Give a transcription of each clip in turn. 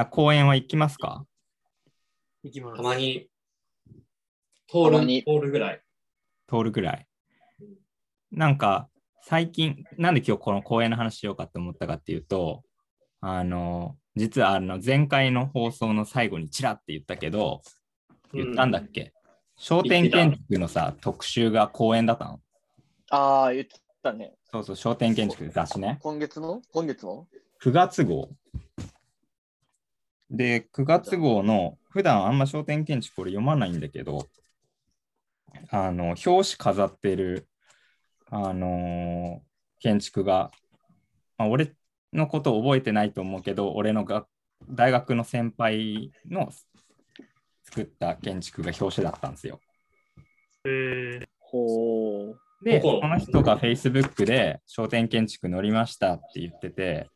な公園は行きますか？行きます。たまに、通る、通るぐらい。通るぐらい。なんか、最近、なんで今日この公園の話しようかと思ったかっていうと、あの、実はあの前回の放送の最後にチラって言ったけど、言ったんだっけ、商店建築のさ、特集が公園だったの？ああ、言ってたね。そうそう、商店建築雑誌ね。今月の？今月の？9月号。で、9月号の、普段あんま商店建築これ読まないんだけど、あの、表紙飾ってる、あのー建築が、まあ、俺のことを覚えてないと思うけど、俺のが大学の先輩の作った建築が表紙だったんですよ。えー、ほう。で、この人が Facebook で商店建築乗りましたって言ってて、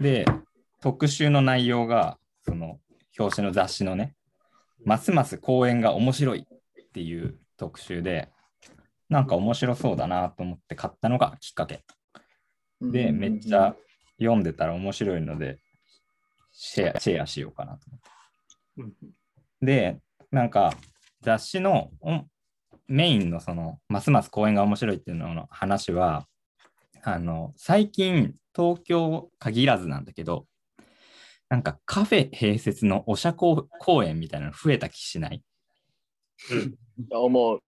で、特集の内容が、その表紙の雑誌のね、ますます公演が面白いっていう特集で、なんか面白そうだなと思って買ったのがきっかけ。で、めっちゃ読んでたら面白いので、シェアシェアしようかなと思って。うんで、なんか雑誌のおメインのその、ますます公演が面白いっていうのの話は、あの、最近東京限らずなんだけど、なんかカフェ併設のお社交公演みたいなの増えた気しない？思う。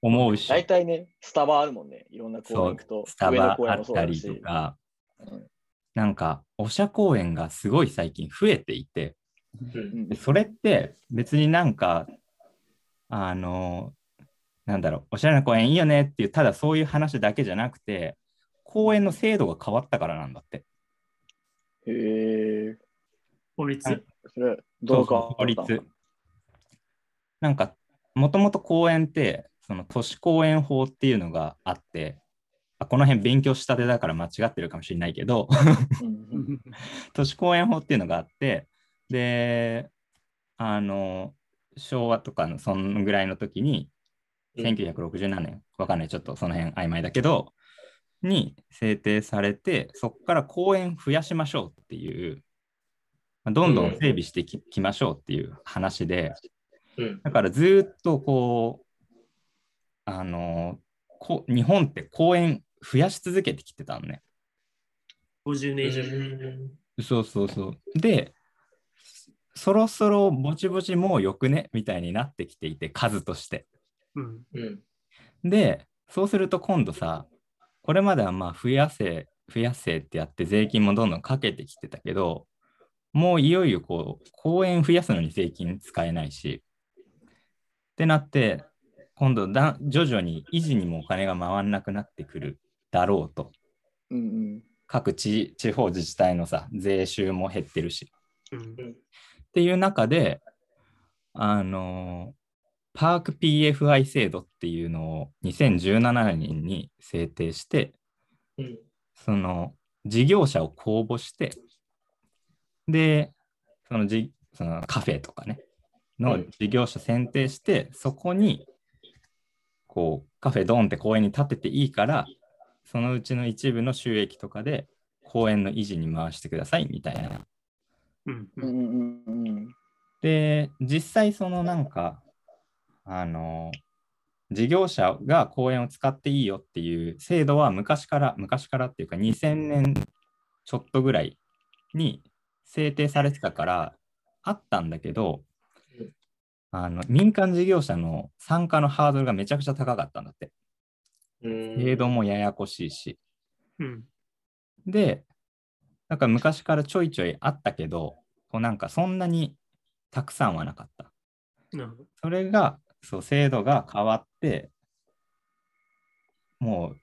思うし、大体ね、スタバあるもんね。いろんな公園行くと。スタバあったりとか、うんなんかお社公演がすごい最近増えていて、うんでそれって別になんか、あの、なんだろう、おしゃれな公園いいよねっていう、ただそういう話だけじゃなくて、公園の制度が変わったからなんだって。へえ。法律、はいそれ、どうかそうそう法律。なんか、もともと公園って、その都市公園法っていうのがあって、あこの辺勉強したてだから間違ってるかもしれないけど、都市公園法っていうのがあって、で、あの、昭和とかのそのぐらいの時に、うん。1967年、わかんない、ちょっとその辺曖昧だけど、に制定されて、そこから公園増やしましょうっていう、まあどんどん整備してき,、きましょうっていう話で、うんだからずーっとこう、あのこ日本って公園増やし続けてきてたのね。50年以上。そうそうそう。で、そろそろぼちぼちもうよくね？みたいになってきていて、数として。うん。うんで、そうすると今度さ、これまではまあ増やせ、増やせってやって税金もどんどんかけてきてたけど、もういよいよこう、公園増やすのに税金使えないし、ってなって、今度だ徐々に維持にもお金が回らなくなってくるだろうと。うんうん各地地方自治体のさ、税収も減ってるし。うん。っていう中で、あのパーク PFI 制度っていうのを2017年に制定して、うんその事業者を公募して、で、そのじそのカフェとかね、のうん事業者選定して、そこに、こう、カフェドンって公園に建てていいから、そのうちの一部の収益とかで公園の維持に回してくださいみたいな。うん。うん。うんうんうんで、実際そのなんか、あの、事業者が公園を使っていいよっていう制度は昔から、昔からっていうか2000年ちょっとぐらいに制定されてたからあったんだけどうん、あの民間事業者の参加のハードルがめちゃくちゃ高かったんだって。うん制度もややこしいし。うん。で、なんか昔からちょいちょいあったけど、こうなんかそんなにたくさんはなかった。なるほど。それが、そう、制度が変わって、もう、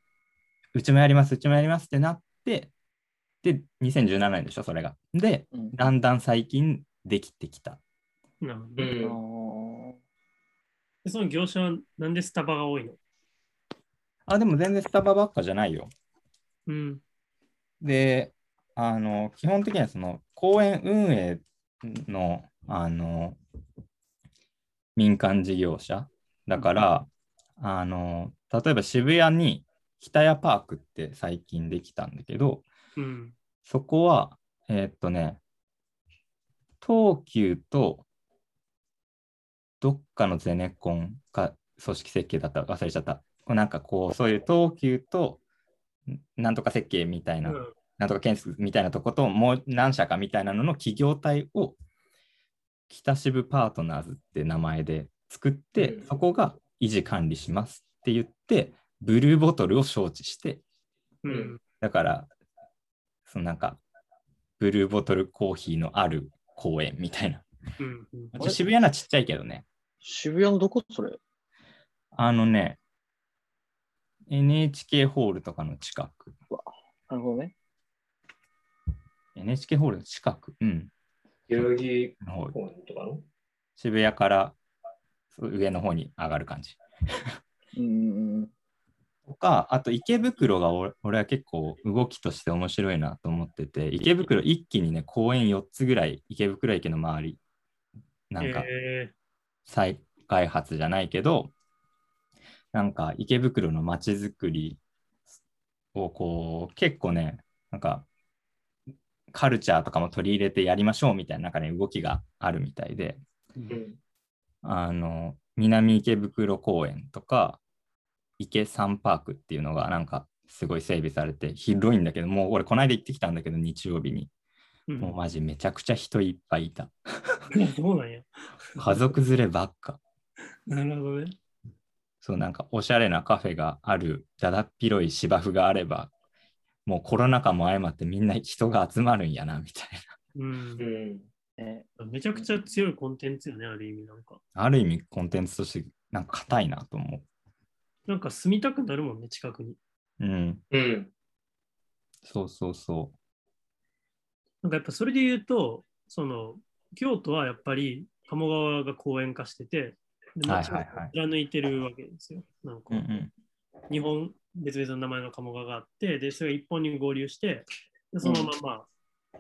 うちもやります、うちもやりますってなって、で、2017年でしょ、それが。で、うんだんだん最近できてきた。なるほど。その業者はなんでスタバが多いの？あ、でも全然スタバばっかじゃないよ。うん。で、あの、基本的にはその公園運営の、あの、民間事業者だから、あの、例えば渋谷に北谷パークって最近できたんだけど、うん。そこは、えーっとね、東急と、どっかのゼネコンか組織設計だった忘れちゃった。なんかこう、そういう東急と、んなんとか設計みたいな、うんなんとか建設みたいなとこと、もう何社かみたいなのの企業体を、北渋パートナーズって名前で作って、うんそこが維持管理しますって言って、ブルーボトルを招致して、うん。だから、そのなんか、ブルーボトルコーヒーのある公園みたいな。うん。うんあ渋谷のはちっちゃいけどね。渋谷のどこそれ？あのね、NHK ホールとかの近く。なるほどね。NHK ホールの近く？うん。代々木公園とかの？渋谷からそう上の方に上がる感じ。うんうんうん。とか、あと池袋が俺俺は結構動きとして面白いなと思ってて、池袋一気にね、公園4つぐらい池袋駅の周り、なんかえ再開発じゃないけど、なんか池袋の街づくりをこう結構ね、なんかカルチャーとかも取り入れてやりましょうみたいな中で動きがあるみたいで、うん。あの南池袋公園とか池サンパークっていうのがなんかすごい整備されて広いんだけど、もう俺この間行ってきたんだけど日曜日に、ーうんもうマジめちゃくちゃ人いっぱいいた。そうなんや。家族連ればっか。なるほどね。そうなんかおしゃれなカフェがあるだだっ広い芝生があればもうコロナ禍も相まってみんな人が集まるんやなみたいうんう。ん。ね、めちゃくちゃ強いコンテンツよね、ある意味なんか。なある意味コンテンツとしてなんか硬いなと思なんか住みたくなるもんね、近くに。ううんうん。そうそうそなんかやっぱそれで言うと、その、京都はやっぱり鴨川が公園化してて、ではい街をはいはい貫いてるわけですよ。なんかう、うんうん日本別々の名前の鴨川があって、で、それが一本に合流して、でそのまま、まあ、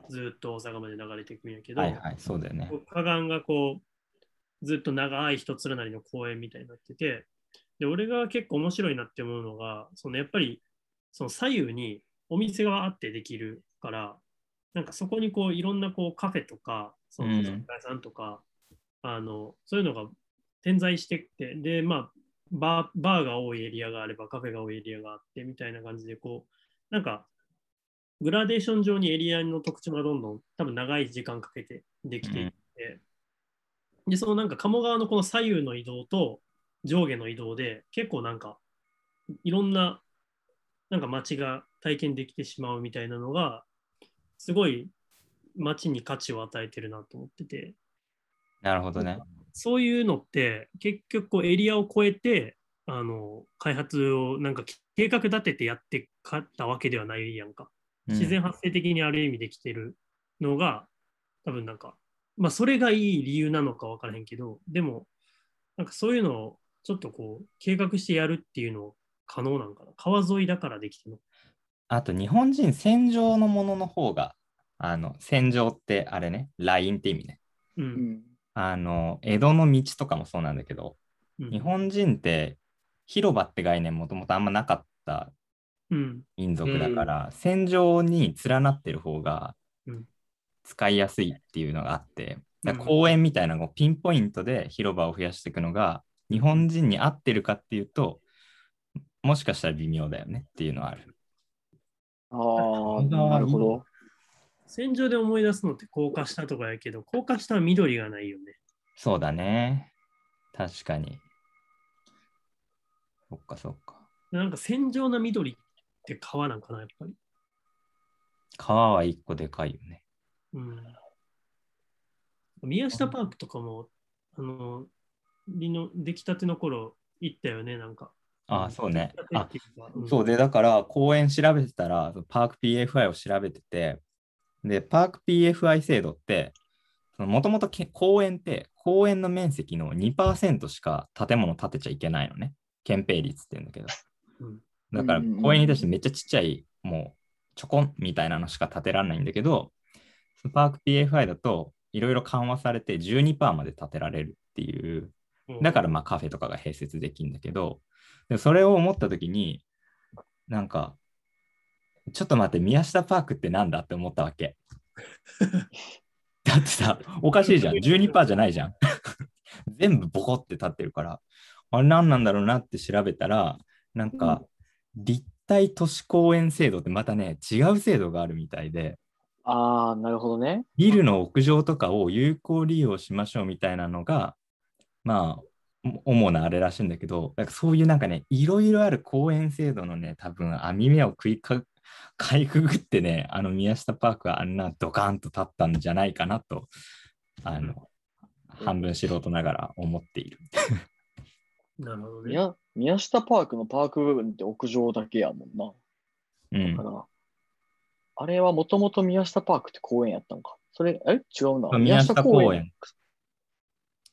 ずっと大阪まで流れていくんやけど、はいはいそうだよね河岸がこう、ずっと長い一つなりの公園みたいになってて、で、俺が結構面白いなって思うのが、そのやっぱり、その左右にお店があってできるから、なんかそこにこういろんなこうカフェとか、そのうん居酒屋さんとか、あの、そういうのが点在してきて、で、まあ、バーバーが多いエリアがあればカフェが多いエリアがあってみたいな感じで、こう、なんか、グラデーション上にエリアの特徴がどんどん多分長い時間かけてできていって、で、そのなんか鴨川のこの左右の移動と上下の移動で結構なんかいろんななんか街が体験できてしまうみたいなのがすごい街に価値を与えてるなと思ってて、なるほどね。そういうのって結局こうエリアを越えてあの開発をなんか計画立ててやってかったわけではないやんか。自然発生的にある意味できてるのが、多分なんか、まあそれがいい理由なのか分からへんけど、でも、なんかそういうのをちょっとこう計画してやるっていうの可能なんかな？川沿いだからできてるの？あと日本人戦場のものの方があの戦場ってあれねラインって意味ねう。うんん。あの江戸の道とかもそうなんだけどうん日本人って広場って概念もともとあんまなかったうん。民族だから、戦場に連なってる方がうん使いやすいっていうのがあって、公園みたいなのをピンポイントで広場を増やしていくのが日本人に合ってるかっていうともしかしたら微妙だよねっていうのはある。ああ、なるほど。戦場で思い出すのって高架下とかやけど、高架下は緑がないよね。そうだね。確かに。そっかそっか。なんか戦場な緑って川なんかな、やっぱり。川は一個でかいよね。うん。宮下パークとかも、あの、リノできたての頃行ったよね、なんか。ああ、そうね。あうんそうで、だから公園調べてたら、パーク PFI を調べてて、で、パーク PFI 制度って、もともと公園って公園の面積の2%しか建物建てちゃいけないのね。憲兵率って言うんだけど。うんだから公園に対してめっちゃちっちゃい、もうちょこんみたいなのしか建てられないんだけど、パーク PFI だといろいろ緩和されて12%まで建てられるっていうだからまあカフェとかが併設できるんだけど、でもそれを思った時に、なんか、ちょっと待って、宮下パークってなんだって思ったわけ。だってさ、おかしいじゃん。12%じゃないじゃん。全部ボコって立ってるから、あれ何なんだろうなって調べたら、なんか、立体都市公園制度ってまたね、違う制度があるみたいで、ああ、なるほどね。ビルの屋上とかを有効利用しましょうみたいなのが、まあ、お主なあれらしいんだけど、なんかそういうなんかね、いろいろある公園制度のね、多分網目を食いか かいくぐってね、あの宮下パークはあんなドカーンと立ったんじゃないかなと、あの、半分素人ながら思っている。なるほどね。宮宮下パークのパーク部分って屋上だけやもんな。うんだか。ら、あれはもともと宮下パークって公園やったんか。それ、え？違うな。宮下公園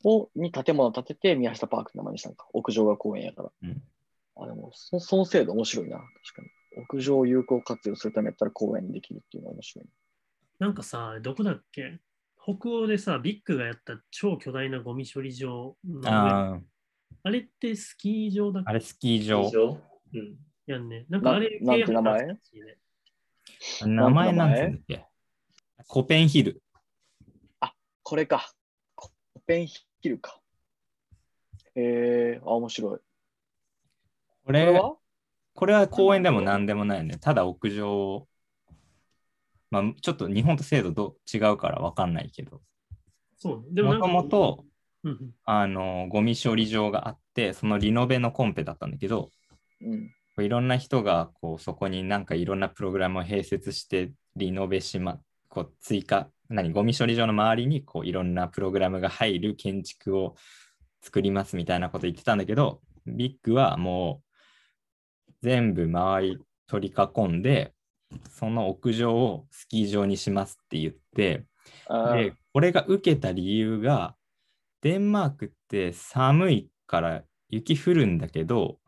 をに建物を建てて宮下パークって名前にしたんか。屋上が公園やから。うんあでもそ、その制度面白いな。確かに。屋上を有効活用するためやったら公園にできるっていうのは面白い。なんかさ、どこだっけ？北欧でさ、ビッグがやった超巨大なゴミ処理場ああーれってスキー場だっけ？あれ、スキー場うん。やんね。なんかあれ、ななんて名前？名前なんつうんだっけ？コペンヒル。これか。コペンヒルか。えー、あ、面白い。ここれれは？これは公園でも何でもないね。ただ屋上、まあ、ちょっと日本と制度ど違うから分かんないけど、そうね。でももとなんかもと、あの、ゴミ処理場があって、そのリノベのコンペだったんだけど、うん。いろんな人がこうそこになんかいろんなプログラムを併設してリノベしま、こう追加、何、ゴミ処理場の周りにこういろんなプログラムが入る建築を作りますみたいなこと言ってたんだけど、ビッグはもう全部周り取り囲んで、その屋上をスキー場にしますって言って、で、これが受けた理由が、デンマークって寒いから雪降るんだけど、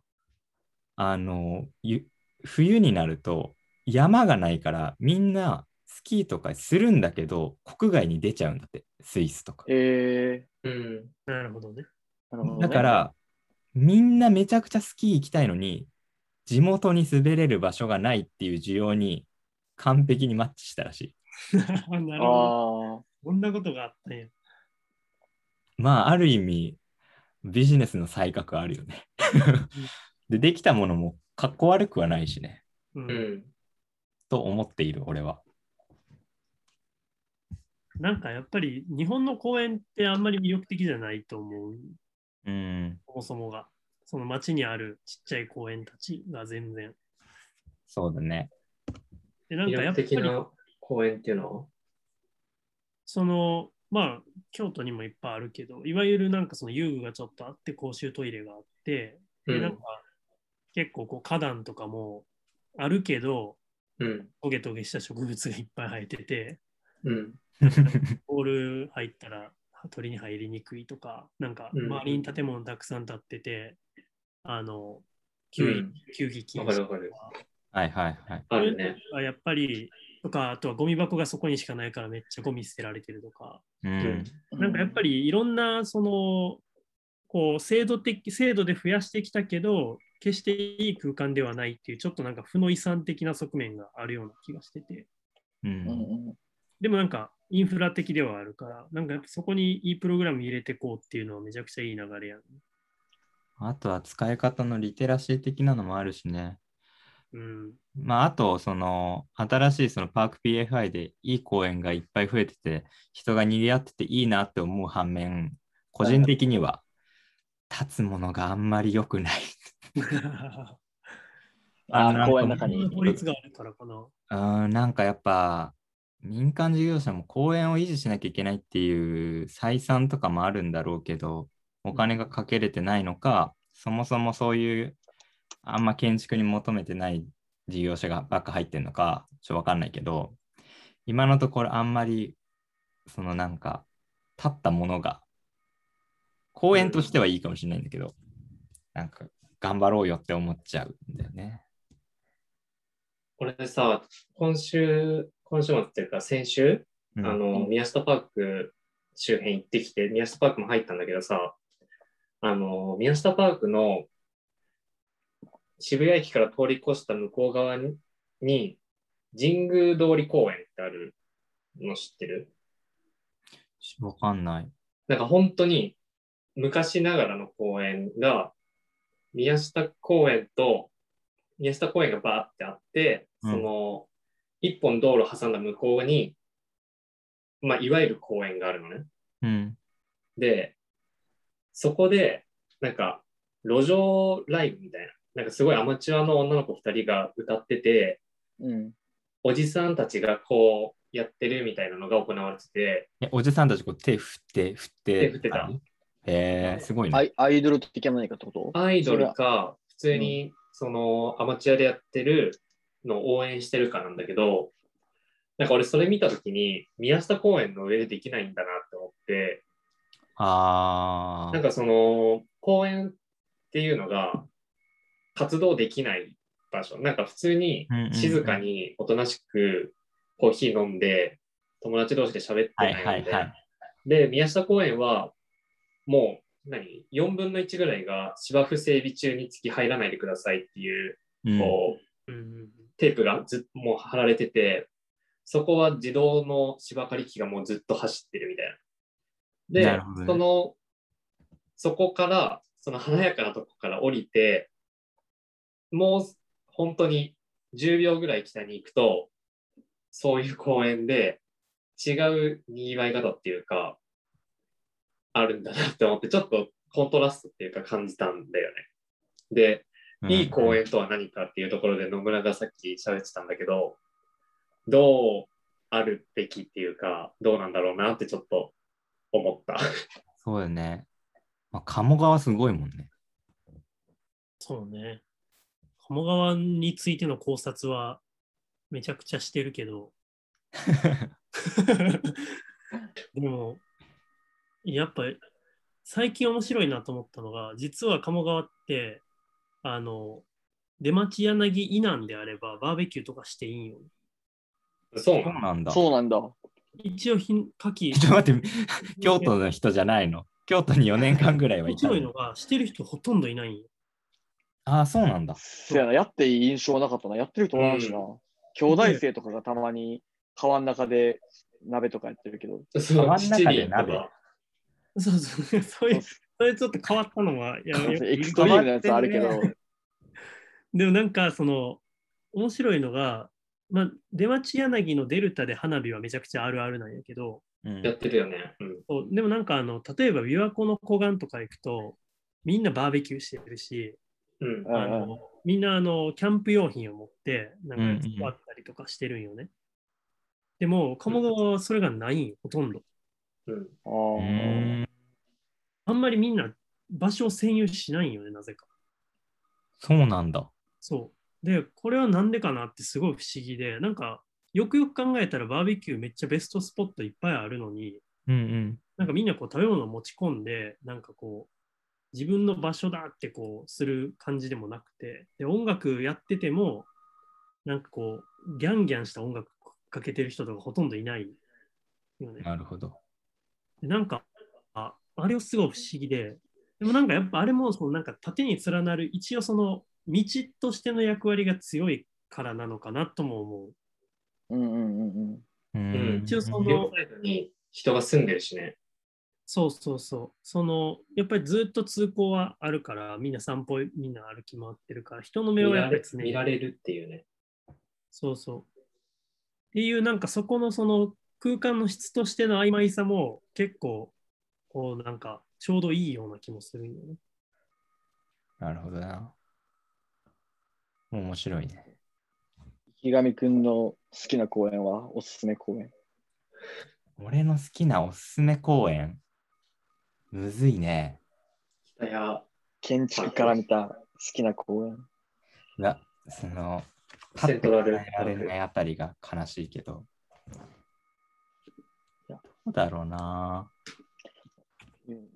あの、ゆ冬になると山がないからみんなスキーとかするんだけど、国外に出ちゃうんだって、スイスとか。えうん。なるほどね。ー、なるほどねだから、みんなめちゃくちゃスキー行きたいのに、地元に滑れる場所がないっていう需要に完璧にマッチしたらしい。なるほど。あこんなことがあったんや。まあ、ある意味、ビジネスの才覚あるよね。で、できたものもかっこ悪くはないしね、うんうん。と思っている、俺は。なんかやっぱり日本の公園ってあんまり魅力的じゃないと思う。うん、そもそもが。その街にあるちっちゃい公園たちが全然。そうだね。で、なん魅かやっぱり力的な公園っていうのは？その、まあ、京都にもいっぱいあるけど、いわゆるなんかその遊具がちょっとあって、公衆トイレがあって、で、うんなんか結構こう花壇とかもあるけど、うん。トゲトゲした植物がいっぱい生えてて、うん。ボール入ったら鳥に入りにくいとか、なんかうん。周りに建物たくさん建ってて、あの、球うん。球技禁止わかるわかる。はいはいはい。あるね。あやっぱり、とか、あとはゴミ箱がそこにしかないからめっちゃゴミ捨てられてるとか、ううん。なんかやっぱりいろんな、その、こう、制度的、制度で増やしてきたけど、決していい空間ではないっていう、ちょっとなんか負の遺産的な側面があるような気がしてて、うん。でもなんかインフラ的ではあるから、なんかやっぱそこにいいプログラム入れてこうっていうのはめちゃくちゃいい流れやん。あとは使い方のリテラシー的なのもあるしね。うん。まあ、あと、その、新しいそのパーク PFI でいい公園がいっぱい増えてて、人が賑わってていいなって思う反面、個人的には、立つものがあんまり良くない。あーなんか公園の中に法律があるからかな。うん、なんかやっぱ、民間事業者も公園を維持しなきゃいけないっていう採算とかもあるんだろうけど、お金がかけれてないのか、そもそもそういう、あんま建築に求めてない事業者がばっか入ってんのか、ちょっとわかんないけど、今のところあんまり、そのなんか、立ったものが、公園としてはいいかもしれないんだけど、なんか、頑張ろうよって思っちゃうんだよね。これさ、今週、今週末っていうか先週、うん。あの、宮下パーク周辺行ってきて、宮下パークも入ったんだけどさ、あの、宮下パークの渋谷駅から通り越した向こう側に、に神宮通り公園ってあるの知ってる？わかんない。なんか本当に昔ながらの公園が、宮下公園と、宮下公園がバーってあって、うん。その、一本道路挟んだ向こうに、まあ、いわゆる公園があるのね。うん。で、そこで、なんか、路上ライブみたいな、なんかすごいアマチュアの女の子2人が歌ってて、うん。おじさんたちがこうやってるみたいなのが行われてて、え、おじさんたちこう手振って、振って。手振ってたへえ、すごいね。アイアイドル的な何かってこと？アイドルか、普通にそのアマチュアでやってるのを応援してるかなんだけど、なんか俺それ見たときに、宮下公園の上でできないんだなって思って、ああ。なんかその公園っていうのが活動できない場所、なんか普通に静かにおとなしくコーヒー飲んで、友達同士で喋ってはいないので、はいはい。で、宮下公園はもう何 ?4 分の1ぐらいが芝生整備中につき入らないでくださいっていう、うんこう、うんうんテープがずっもう貼られてて、そこは自動の芝刈り機がもうずっと走ってるみたいな。で、ねその、そこから、その華やかなとこから降りて、もう本当に10秒ぐらい北に行くと、そういう公園で違う賑わい方っていうか、あるんだなって思って、ちょっとコントラストっていうか感じたんだよね。で、いい公園とは何かっていうところで野村がさっき喋ってたんだけど、どうあるべきっていうか、どうなんだろうなってちょっと思った。そうよね。まあ、鴨川すごいもんね。そうね。鴨川についての考察はめちゃくちゃしてるけど、でも、やっぱ最近面白いなと思ったのが、実は鴨川って、あの、出町柳以南であればバーベキューとかしていいんよ。そうなのそうなんだ。そうなんだ。一応ひん、夏季、ちょっと待って、京都の人じゃないの？京都に4年間ぐらいはい面た白いののが、してる人ほとんどいないんよ。ああ、そうなんだ。せやな、やっていい印象なかったな。やってる人おらんしな。兄弟生とかがたまに川の中で鍋とかやってるけど。そう川の中で鍋かそうそう、そういう、それちょっと変わったのは、いやエクストリームなやつあるけど。でもなんかその面白いのが、まあ、出町柳のデルタで花火はめちゃくちゃあるあるなんやけど、うんやってるよね。うん。そうでもなんかあの例えば琵琶湖の湖岸とか行くとみんなバーベキューしてるし、うんうんあのみんなあのキャンプ用品を持ってなんかうんうん使ったりとかしてるんよね。でも鴨川はそれがないんよほとんど。うん。ああんまりみんな場所を占有しないんよね、なぜか。そうなんだ。そう。で、これはなんでかなってすごい不思議で、なんか、よくよく考えたらバーベキューめっちゃベストスポットいっぱいあるのに、うんうん。なんかみんなこう食べ物を持ち込んで、なんかこう、自分の場所だってこうする感じでもなくて、で、音楽やってても、なんかこう、ギャンギャンした音楽かけてる人とかほとんどいないよね。なるほど。でなんかあ、あれはすごい不思議で、でもなんかやっぱあれもそのなんか縦に連なる一応その道としての役割が強いからなのかなとも思う。うんうんうんうん。ううんん。一応そのに人が住んでるしね。そうそうそう。そのやっぱりずっと通行はあるから、みんな散歩みんな歩き回ってるから、人の目見られはやっぱり常に見られるっていうね。そうそう。っていうなんかそこのその空間の質としての曖昧さも結構こうなんかちょうどいいような気もするんよね。なるほどな。面白いね。池上くんの好きな公園は？おすすめ公園。俺の好きなおすすめ公園？むずいね。北や建築から見た好きな公園。が、その、セントラルパッと答えられないあたりが悲しいけど。どうだろうな。うん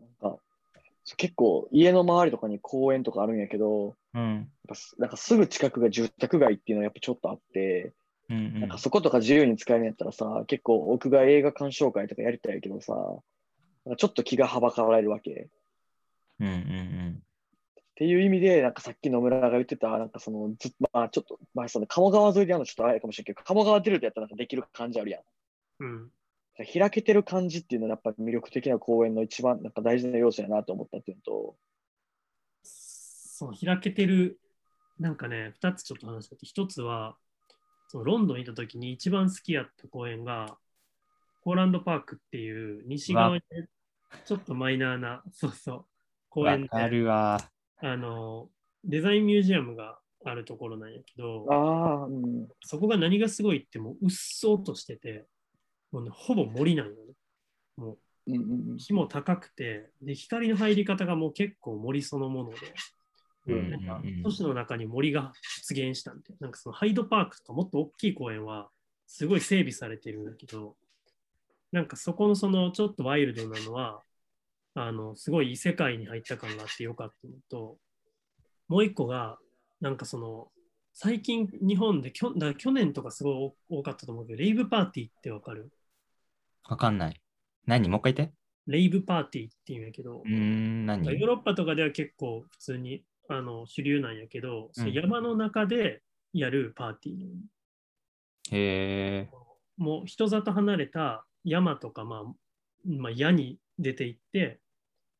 結構家の周りとかに公園とかあるんやけど、うん。やっぱすなんかすぐ近くが住宅街っていうのはやっぱちょっとあって、うんうんなんかそことか自由に使えるんやったらさ、結構屋外映画鑑賞会とかやりたいけどさ、なんかちょっと気がはばかられるわけ。うんうんっていう意味で、なんかさっき野村が言ってた、なんかその、ずまあちょっと、まあその鴨川沿いでやるのちょっとあれかもしれんけど、鴨川出るとやったらなんかできる感じあるやん。うん。開けてる感じっていうのはやっぱり魅力的な公園の一番なんか大事な要素やなと思ったっていうのと、そう、開けてる、なんかね、2つちょっと話してて、1つは、そのロンドンにいた時に一番好きやった公園が、コーランドパークっていう西側にちょっとマイナーな、そうそう、公園で。あの、デザインミュージアムがあるところなんやけど、ああ、うん。そこが何がすごいって、もううっそうとしてて、もうね、ほぼ森なんよね。もうんうんうんう木も高くて、で、光の入り方がもう結構森そのもので、うんうんなんかうん都市の中に森が出現したみたいな。なんかそのハイドパークとかもっと大きい公園はすごい整備されてるんだけど、なんかそこのそのちょっとワイルドなのは、あの、すごい異世界に入った感があってよかったのと、もう一個が、なんかその、最近日本できょだ去年とかすごい多かったと思うけど、レイブパーティーってわかる？わかんない。何？もう一回言って。レイブパーティーっていうんやけどう、ーん、何？ヨーロッパとかでは結構普通にあの主流なんやけど、うん山の中でやるパーティー、へえ。もう人里離れた山とか、まあまあ、矢に出て行って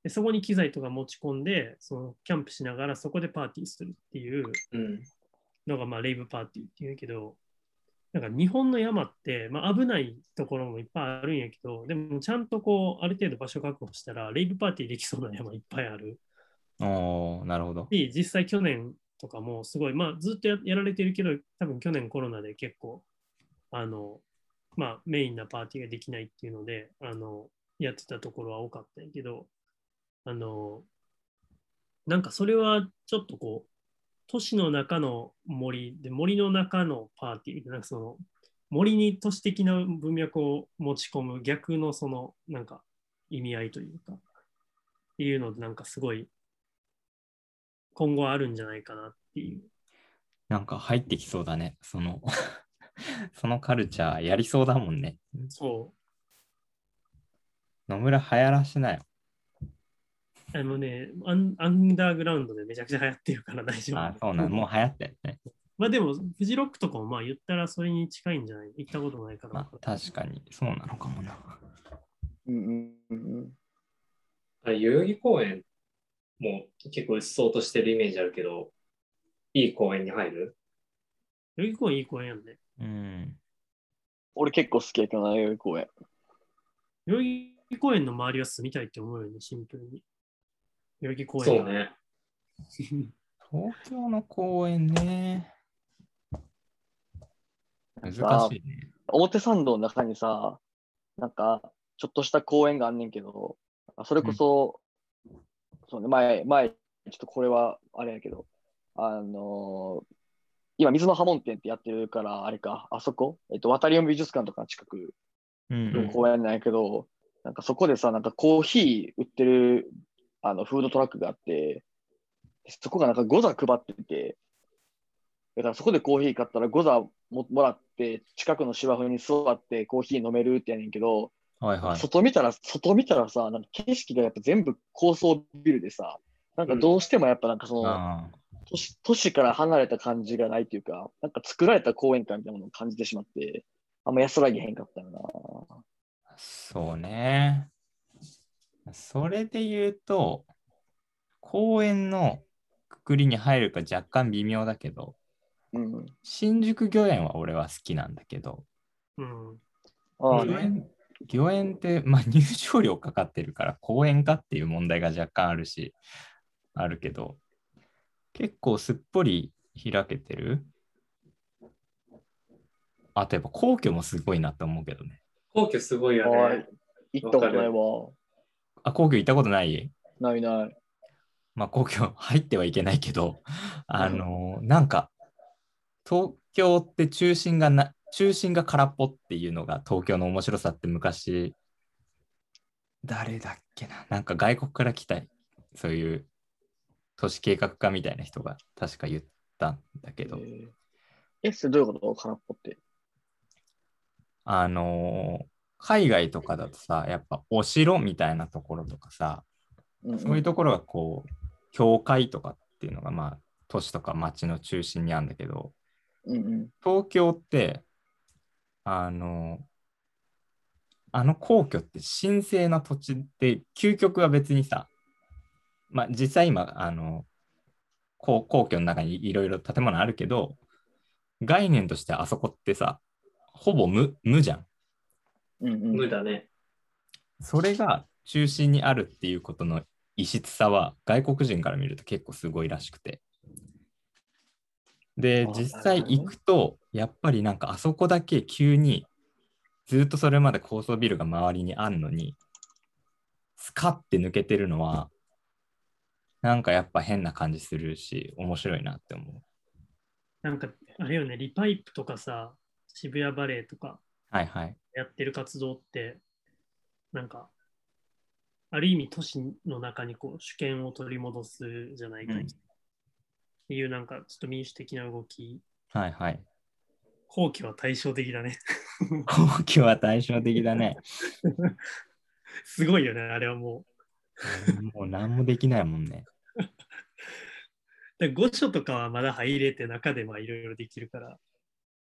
で、そこに機材とか持ち込んで、そのキャンプしながらそこでパーティーするっていううん。のが、まあ、レイブパーティーっていうんやけど、なんか日本の山って、まあ、危ないところもいっぱいあるんやけど、でもちゃんとこう、ある程度場所確保したら、レイブパーティーできそうな山いっぱいある。おー、なるほど。し、実際去年とかもすごい、まあずっとややられてるけど、多分去年コロナで結構、あの、まあメインなパーティーができないっていうので、あの、やってたところは多かったんやけど、あの、なんかそれはちょっとこう、都市の中の森で、森の中のパーティーみたいな、なんかその、森に都市的な文脈を持ち込む逆のその、なんか意味合いというか、っていうので、なんかすごい今後あるんじゃないかなっていう。なんか入ってきそうだね。その、そのカルチャーやりそうだもんね。そ野村流行らしなよ。う。あのねアン、アンダーグラウンドでめちゃくちゃ流行ってるから大丈夫。あ、そうなの。もう流行ったよね。まあでも、フジロックとかもまあ言ったらそれに近いんじゃない？行ったことないから。まあ、確かに、そうなのかもな。うんうんうんうん。あれ、代々木公園も結構うっそうとしてるイメージあるけど、いい公園に入る？代々木公園いい公園やんね。うん。俺結構好きやけどな、代々木公園。代々木公園の周りは住みたいって思うよね、シンプルに。代々木公園そうね。東京の公園ね。難しいね。表参道の中にさ、なんか、ちょっとした公園があんねんけど、あそれこそ、そうね、前、前、ちょっとこれはあれやけど、あのー今、水の波紋店ってやってるから、あれか、あそこ、えっと、渡り尾美術館とかの近くうんの公園なんやけど、なんかそこでさ、なんかコーヒー売ってるあのフードトラックがあって、そこがなんかゴザ配ってて、だからそこでコーヒー買ったらゴザももらって、近くの芝生に座ってコーヒー飲めるってやねんけど、はいはい。外見たら、外見たらさ、なんか景色がやっぱ全部高層ビルでさ、なんかどうしてもやっぱなんかその、あ都市都市から離れた感じがないというか、なんか作られた公園感みたいなものを感じてしまって、あんま安らぎへんかったよな。あ、そうね。それで言うと、公園のくくりに入るか若干微妙だけど、うん。新宿御苑は俺は好きなんだけど、うん。ああね。御苑御苑って、まあ、入場料かかってるから公園かっていう問題が若干あるし、あるけど、結構すっぽり開けてる。あとやっぱ皇居もすごいなと思うけどね。皇居すごいよはいね。行ったことないわ。あ、皇居行ったことない？ないない。まあ皇居入ってはいけないけど、あのなんか東京って中心がな、中心が空っぽっていうのが東京の面白さって昔、誰だっけな、なんか外国から来た、そういう都市計画家みたいな人が確か言ったんだけど、えー。え、それどういうこと？空っぽって。あの海外とかだとさ、やっぱお城みたいなところとかさ、うんうんそういうところがこう、教会とかっていうのがまあ、都市とか町の中心にあるんだけど、うんうん。東京って、あの、あの皇居って神聖な土地で、究極は別にさ、まあ実際今、あの、皇皇居の中にいろいろ建物あるけど、概念としてあそこってさ、ほぼ無無じゃん。うんうん無だね。それが中心にあるっていうことの異質さは外国人から見ると結構すごいらしくて。であ、実際行くと、やっぱりなんかあそこだけ急にずっとそれまで高層ビルが周りにあるのに、スカッて抜けてるのは、なんかやっぱ変な感じするし、面白いなって思う。なんか、あれよね、リパイプとかさ、渋谷バレーとかはいはい。やってる活動って、なんか、ある意味都市の中にこう主権を取り戻すじゃないかうんっていうなんかちょっと民主的な動き、はいはい。後期は対照的だね。後期は対照的だね。すごいよね、あれはももう何もできないもんね。う。で御所とかはまだ入れて中でまあいろいろできるから、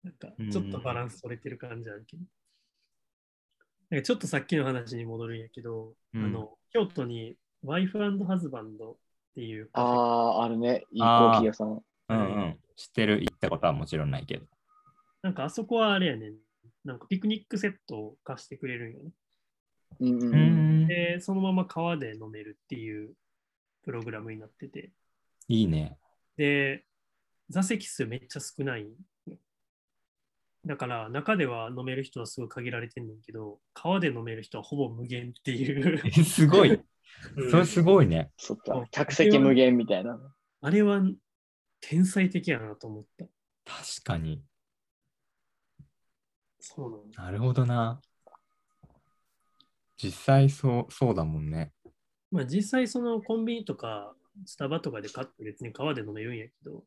なんかちょっとバランス取れてる感じあるけど。なんかちょっとさっきの話に戻るんやけど、うんあの京都にワイフハズバンドっていうああ、あるね。いいコあーーヒー屋さん。うんうん。知ってる、行ったことはもちろんないけど。なんかあそこはあれやねん。なんかピクニックセットを貸してくれるんよね。うん。で、そのまま川で飲めるっていうプログラムになってて。いいね。で、座席数めっちゃ少ない。だから中では飲める人はすごい限られてんねんけど、川で飲める人はほぼ無限っていう。え すごい。うんそれすごいね。そっか。客席無限みたいな。あれは天才的やなと思った。確かに。そうなんだ。なるほどな。実際そうそうだもんね。まあ実際そのコンビニとかスタバとかで買って別に川で飲めるんやけど、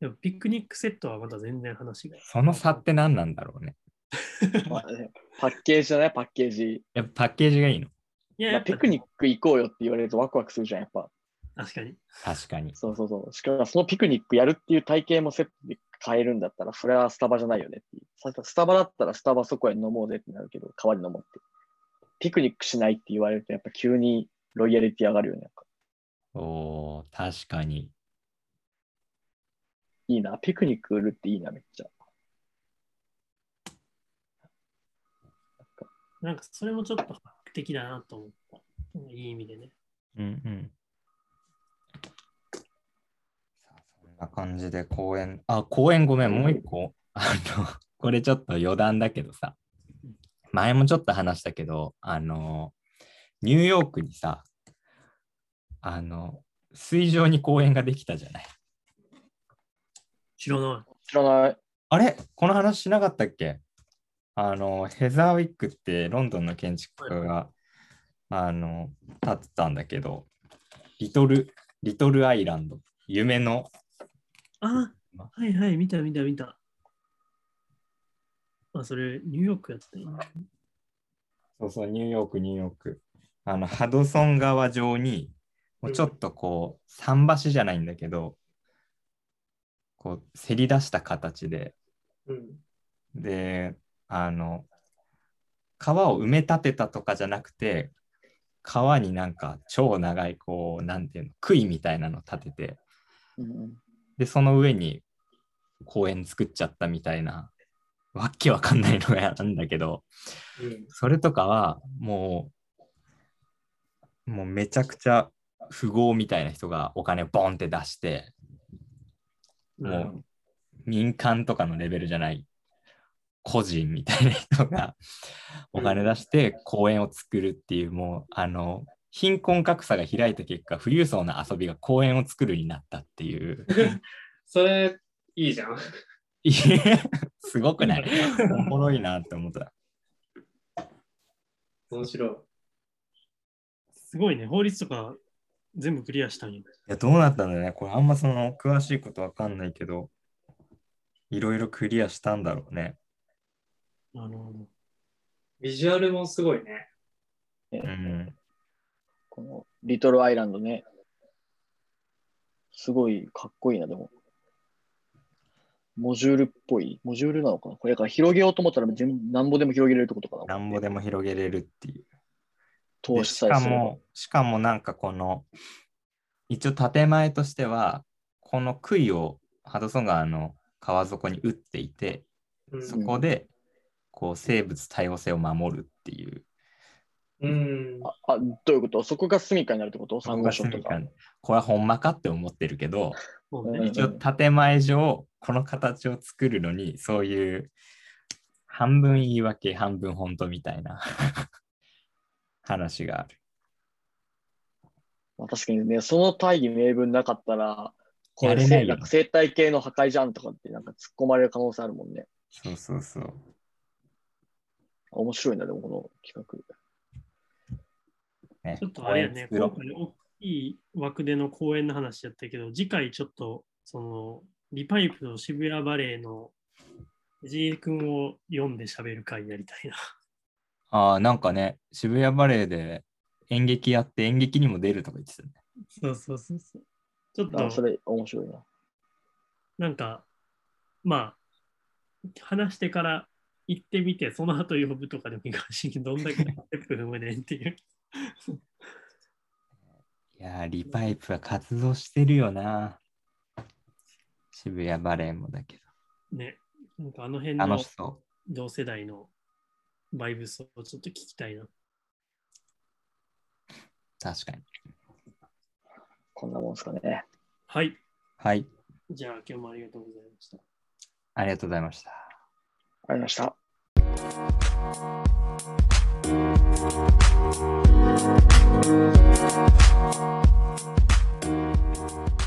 でもピクニックセットはまた全然話が。その差って何なんだろうね。まあねパッケージじゃないパッケージ。やっぱパッケージがいいの。いや、まピクニック行こうよって言われるとワクワクするじゃん、やっぱ。確かに。確かに。そうそうそう。しかもそのピクニックやるっていう体験もセットで買えるんだったら、それはスタバじゃないよねっていう。さスタバだったらスタバそこへ飲もうぜってなるけど、代わりに飲もうって。ピクニックしないって言われると、やっぱ急にロイヤリティ上がるよね。おー、確かに。いいな。ピクニック売るっていいな、めっちゃ。なんかそれもちょっと画期的だなと思った。うんいい意味でね。うんうん。さあそんな感じで公演。あ、公演ごめん、もう一個。あの、これちょっと余談だけどさ。前もちょっと話したけど、あの、ニューヨークにさ、あの、水上に公園ができたじゃない。知らない。知らない。あれ？この話しなかったっけ？あの、ヘザーウィックってロンドンの建築家が、あの、建ってたんだけど、リトル、リトルアイランド、夢の、あ、はいはい、見た見た見た。あ、それ、ニューヨークやったよね。そうそう、ニューヨーク、ニューヨーク。あの、ハドソン川上に、もうちょっとこう、桟橋じゃないんだけど、こう、せり出した形で、うん。で、あの、川を埋め立てたとかじゃなくて、川になんか超長い、こう、なんていうの、杭みたいなの立てて、うんうんで、その上に公園作っちゃったみたいな、わっけわかんないのがあるんだけど、うん。それとかはもう、もうめちゃくちゃ富豪みたいな人がお金をボンって出して、もう民間とかのレベルじゃない。個人みたいな人がお金出して公園を作るっていう、もうあの貧困格差が開いた結果富裕層な遊びが公園を作るになったっていう。それ、いいじゃん。すごくない？おもろいなって思った。面白い。すごいね、法律とか全部クリアしたんや。いや、どうなったんだね。これあんまその詳しいことわかんないけど、いろいろクリアしたんだろうね。あの、ビジュアルもすごいね。ねうん。このリトルアイランドね。すごいかっこいいな、でも。モジュールっぽい。モジュールなのかな？これだから広げようと思ったら全部なんぼでも広げれるってことかな。なんぼでも広げれるっていう。投でし資さえすれば。かも、しかもなんかこの、一応建前としては、この杭をハドソン川の川底に打っていて、うんそこでこう生物多様性を守るっていう、うん。ああ、どういうこと？そこが住処になるってこと？サンゴ礁とか。これはほんまかって思ってるけど、一応建前上、この形を作るのに、そういう半分言い訳、半分本当みたいな話がある。まあ、確かにね、その大義名分なかったら、これやれないよなんか生態系の破壊じゃんとかってなんか突っ込まれる可能性あるもんね。そうそうそう。面白いな、でもこの企ね、ちょっとあれやね、今回大きい枠での公演の話やったけど、次回ちょっと、その、リパイプと渋谷バレーの藤井君を読んで喋る会やりたいな。ああ、なんかね、渋谷バレーで演劇やって演劇にも出るとか言ってたね。そうそうそうそう。ちょっ画。あ、そと、れ面白いな。なんか、まあ、話してから行ってみて、その後呼ぶとかでもいいかもしれんけど、どんだけステップ踏むねんっていう。いやー、リパイプは活動してるよな。渋谷バレーもだけね、なんかあの辺ど。の同世代のバイブスをちょっと聞きたいな。う。確かに。こんなもんですかね。はい。はい。じゃあ今日もありがとうございました。ありがとうございました。ありがとうございました。